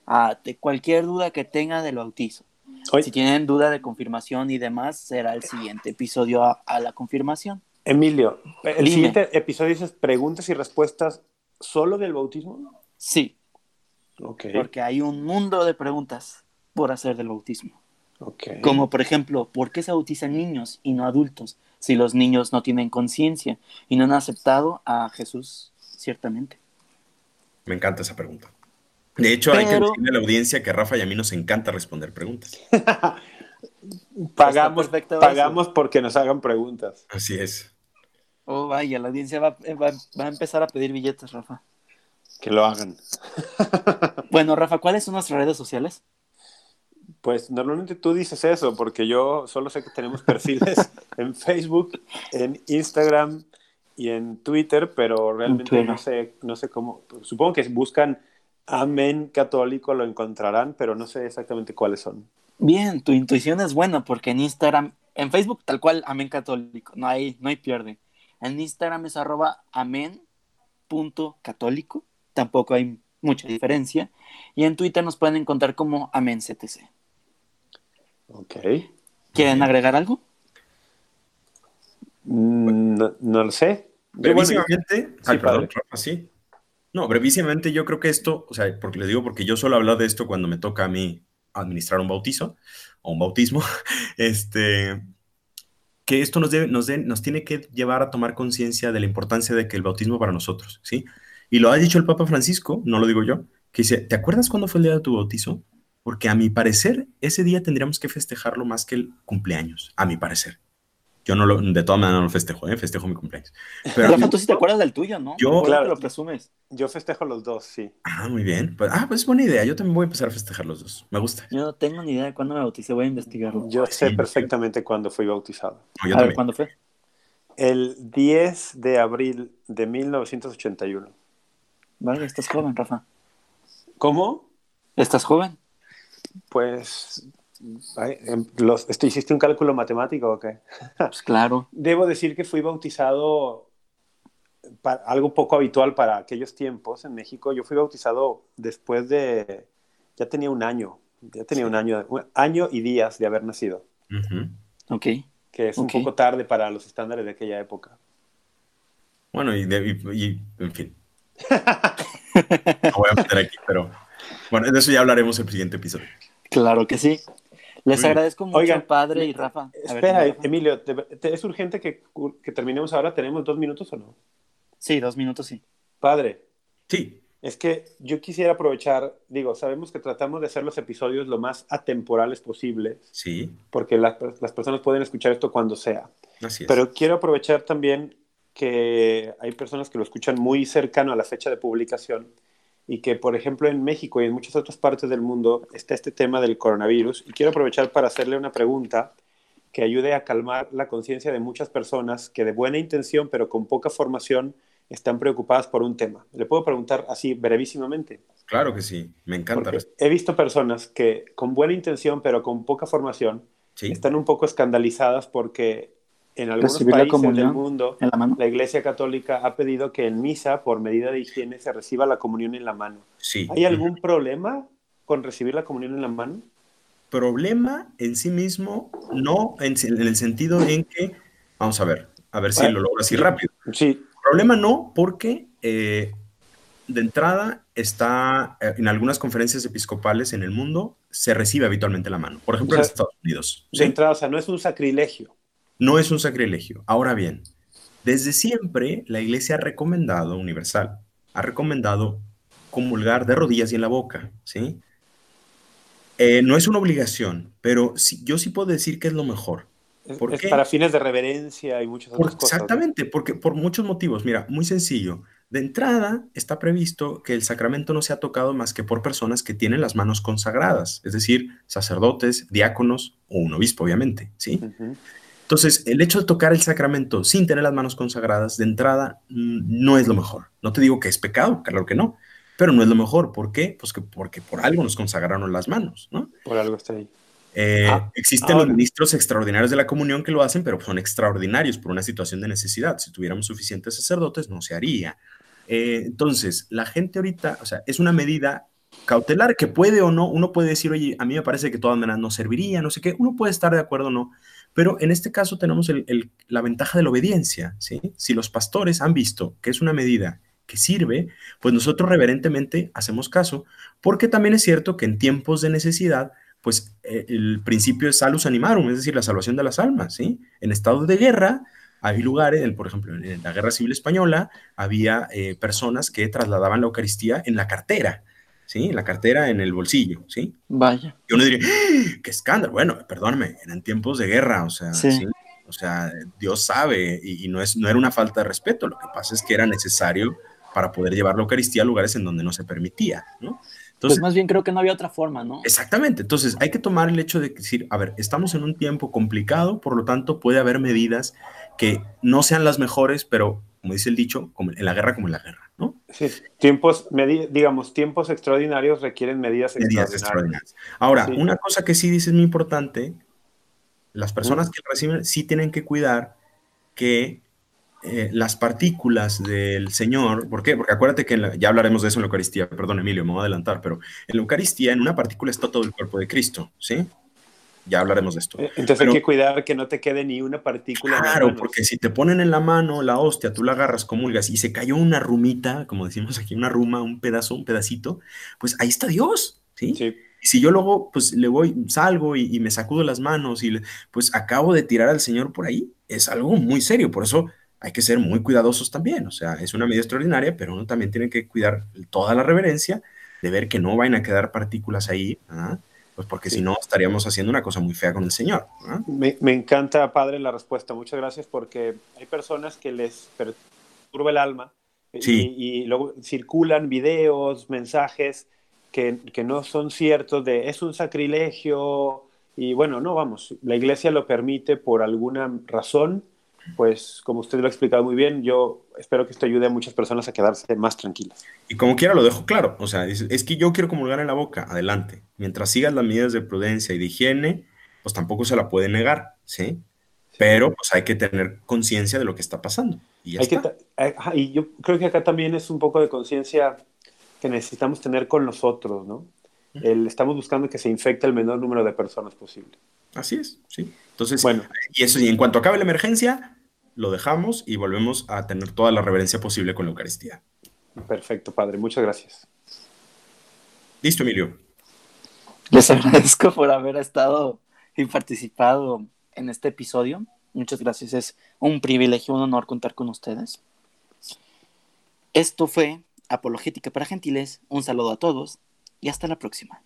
A de cualquier duda que tengan del bautizo. Si tienen duda de confirmación y demás, será el siguiente episodio a, a la confirmación. Emilio, el Dime. siguiente episodio dices preguntas y respuestas solo del bautismo. Sí, porque hay un mundo de preguntas por hacer del bautismo. Como por ejemplo, ¿por qué se bautizan niños y no adultos si los niños no tienen conciencia y no han aceptado a Jesús ciertamente? Me encanta esa pregunta. De hecho, hay que decirle a la audiencia que a Rafa y a mí nos encanta responder preguntas. Pagamos, pagamos porque nos hagan preguntas. Así es. Oh, vaya, la audiencia va, va- va a empezar a pedir billetes, Rafa. Que lo hagan. Bueno, Rafa, ¿cuáles son nuestras redes sociales? Pues normalmente tú dices eso, porque yo solo sé que tenemos perfiles en Facebook, en Instagram y en Twitter, pero realmente Twitter. no sé, no sé cómo. Supongo que si buscan Amén Católico lo encontrarán, pero no sé exactamente cuáles son. Bien, tu intuición es buena porque en Instagram, en Facebook tal cual, amén católico, no hay, no hay pierde. En Instagram es arroba amén punto católico, tampoco hay mucha diferencia. Y en Twitter nos pueden encontrar como amén CTC. Ok. ¿Quieren agregar algo? Mm, No, no lo sé. Brevísimamente, Sí, perdón, padre. Rafa, sí. No, brevísimamente yo creo que esto, o sea, porque le digo porque yo solo hablo de esto cuando me toca a mí administrar un bautizo o un bautismo, este, que esto nos, debe, nos, de- nos tiene que llevar a tomar conciencia de la importancia de que el bautismo para nosotros, ¿sí? Y lo ha dicho el Papa Francisco, no lo digo yo, que dice, ¿te acuerdas cuándo fue el día de tu bautizo? Porque a mi parecer, ese día tendríamos que festejarlo más que el cumpleaños, a mi parecer. Yo no lo, de todas maneras no lo festejo, ¿eh? festejo mi cumpleaños. Pero, Rafa, tú sí te acuerdas del tuyo, ¿no? Yo- Claro. que lo presumes. yo festejo los dos, sí. Ah, muy bien. Pues, ah, pues es buena idea. Yo también voy a empezar a festejar los dos. Me gusta. Yo no tengo ni idea de cuándo me bauticé, voy a investigarlo. Yo sé Sí. perfectamente cuándo fui bautizado. No, yo a ver. ¿cuándo fue? El 10 de abril de 1981. Vaya, estás joven, Rafa. ¿Cómo? ¿Estás joven? Pues, em, los, ¿esto hiciste un cálculo matemático o qué? Pues claro. Debo decir que fui bautizado, pa- algo poco habitual para aquellos tiempos en México. Yo fui bautizado después de, ya tenía un año, ya tenía un año, un año y días de haber nacido, Ujú. Ok. que es un poco tarde para los estándares de aquella época. Bueno, y, de- y- y, en fin. Lo voy a meter aquí, pero bueno, de eso ya hablaremos el siguiente episodio. Claro que sí. Les Muy bien. agradezco mucho, Oigan, padre y Rafa. Ver, Espera, Rafa. Emilio, ¿te- te- ¿es urgente que, que terminemos ahora? ¿Tenemos dos minutos o no? Sí, dos minutos, sí. Padre, Sí, es que yo quisiera aprovechar, digo, sabemos que tratamos de hacer los episodios lo más atemporales posibles, sí, porque las, las personas pueden escuchar esto cuando sea. así es. Pero quiero aprovechar también que hay personas que lo escuchan muy cercano a la fecha de publicación y que, por ejemplo, en México y en muchas otras partes del mundo está este tema del coronavirus. Y quiero aprovechar para hacerle una pregunta que ayude a calmar la conciencia de muchas personas que de buena intención, pero con poca formación, están preocupadas por un tema. Le puedo preguntar así brevísimamente. Claro que sí, me encanta. Porque he visto personas que con buena intención, pero con poca formación, Sí, están un poco escandalizadas porque en algunos Recibir la países del comunión. mundo ¿En la mano? la Iglesia Católica ha pedido que en misa, por medida de higiene, se reciba la comunión en la mano. sí. ¿Hay algún problema con recibir la comunión en la mano? problema en sí mismo, no en, en el sentido en que, vamos a ver, a ver si lo logro así rápido. Sí, Problema no, porque eh, de entrada está eh, en algunas conferencias episcopales en el mundo, se recibe habitualmente la mano. Por ejemplo, O en Estados Unidos. de ¿sí? entrada, o sea, no es un sacrilegio. No es un sacrilegio. Ahora bien, desde siempre la Iglesia ha recomendado, universal, ha recomendado comulgar de rodillas y en la boca, ¿sí? Eh, no es una obligación, pero sí- yo sí puedo decir que es lo mejor. ¿Por es qué? para fines de reverencia y muchas Por- otras cosas. ¿no? exactamente, porque por muchos motivos. Mira, muy sencillo. De entrada está previsto que el sacramento no sea tocado más que por personas que tienen las manos consagradas, es decir, sacerdotes, diáconos o un obispo, obviamente, ¿sí? Entonces, el hecho de tocar el sacramento sin tener las manos consagradas, de entrada, mm, no es lo mejor. No te digo que es pecado, claro que no, pero no es lo mejor. ¿Por qué? Pues que porque por algo nos consagraron las manos, ¿no? Por algo está ahí. Eh, Ah, existen ahora. los ministros extraordinarios de la comunión que lo hacen, pero son extraordinarios por una situación de necesidad. Si tuviéramos suficientes sacerdotes, no se haría. Eh, entonces, la gente ahorita, o sea, es una medida cautelar que puede o no, uno puede decir, oye, a mí me parece que todas maneras no serviría, no sé qué, uno puede estar de acuerdo o no, pero en este caso tenemos la ventaja de la obediencia, ¿sí? Si los pastores han visto que es una medida que sirve, pues nosotros reverentemente hacemos caso, porque también es cierto que en tiempos de necesidad, pues eh, el principio es salus animarum, es decir, la salvación de las almas. En estados de guerra hay lugares, por ejemplo, en la Guerra Civil Española había eh, personas que trasladaban la Eucaristía en la cartera, ¿sí? La cartera, en el bolsillo, ¿sí? Vaya. Y uno diría, ¡Ah! ¡qué escándalo! Bueno, perdóname, eran tiempos de guerra, o sea, Sí. ¿sí? O sea, Dios sabe, y, y no, es, no era una falta de respeto, lo que pasa es que era necesario para poder llevar la Eucaristía a lugares en donde no se permitía, ¿no? Pues Entonces, más bien creo que no había otra forma, ¿no? Exactamente, entonces hay que tomar el hecho de decir, a ver, estamos en un tiempo complicado, por lo tanto puede haber medidas que no sean las mejores, pero como dice el dicho, como en la guerra como en la guerra, ¿no? Sí, tiempos, digamos, tiempos extraordinarios requieren medidas, Medidas extraordinarias. extraordinarias. Ahora, Sí. una cosa que sí dice es muy importante, las personas que reciben sí tienen que cuidar que eh, las partículas del Señor, ¿por qué? Porque acuérdate que la- ya hablaremos de eso en la Eucaristía, perdón Emilio, me voy a adelantar, pero en la Eucaristía, en una partícula está todo el cuerpo de Cristo, ¿sí? Ya hablaremos de esto. Eh, Entonces Pero- hay que cuidar que no te quede ni una partícula. Claro, porque si te ponen en la mano la hostia, tú la agarras, comulgas y se cayó una rumita, como decimos aquí, una ruma, un pedazo, un pedacito, pues ahí está Dios, ¿sí? Sí. Y si yo luego, pues le voy, salgo y, y me sacudo las manos y le- pues acabo de tirar al Señor por ahí, es algo muy serio, por eso hay que ser muy cuidadosos también, o sea, es una medida extraordinaria, pero uno también tiene que cuidar toda la reverencia de ver que no vayan a quedar partículas ahí, ¿ah? Pues porque Sí. si no estaríamos haciendo una cosa muy fea con el Señor. Me, me encanta, padre, la respuesta. Muchas gracias porque hay personas que les perturba el alma y- Sí. y, luego circulan videos, mensajes que, que no son ciertos de es un sacrilegio y bueno, no, vamos, la iglesia lo permite por alguna razón, pues como usted lo ha explicado muy bien, yo espero que esto ayude a muchas personas a quedarse más tranquilas. Y como quiera lo dejo claro, o sea, es que yo quiero comulgar en la boca, adelante. Mientras sigas las medidas de prudencia y de higiene, pues tampoco se la puede negar, ¿sí? Pero pues hay que tener conciencia de lo que está pasando. Y ya Hay que está. ajá, y yo creo que acá también es un poco de conciencia que necesitamos tener con nosotros, ¿no? El- estamos buscando que se infecte el menor número de personas posible. Así es, sí. Entonces, Bueno, y eso, y en cuanto acabe la emergencia, lo dejamos y volvemos a tener toda la reverencia posible con la Eucaristía. Perfecto, padre. Muchas gracias. Listo, Emilio. Les agradezco por haber estado y participado en este episodio. Muchas gracias. Es un privilegio, un honor contar con ustedes. Esto fue Apologética para Gentiles. Un saludo a todos y hasta la próxima.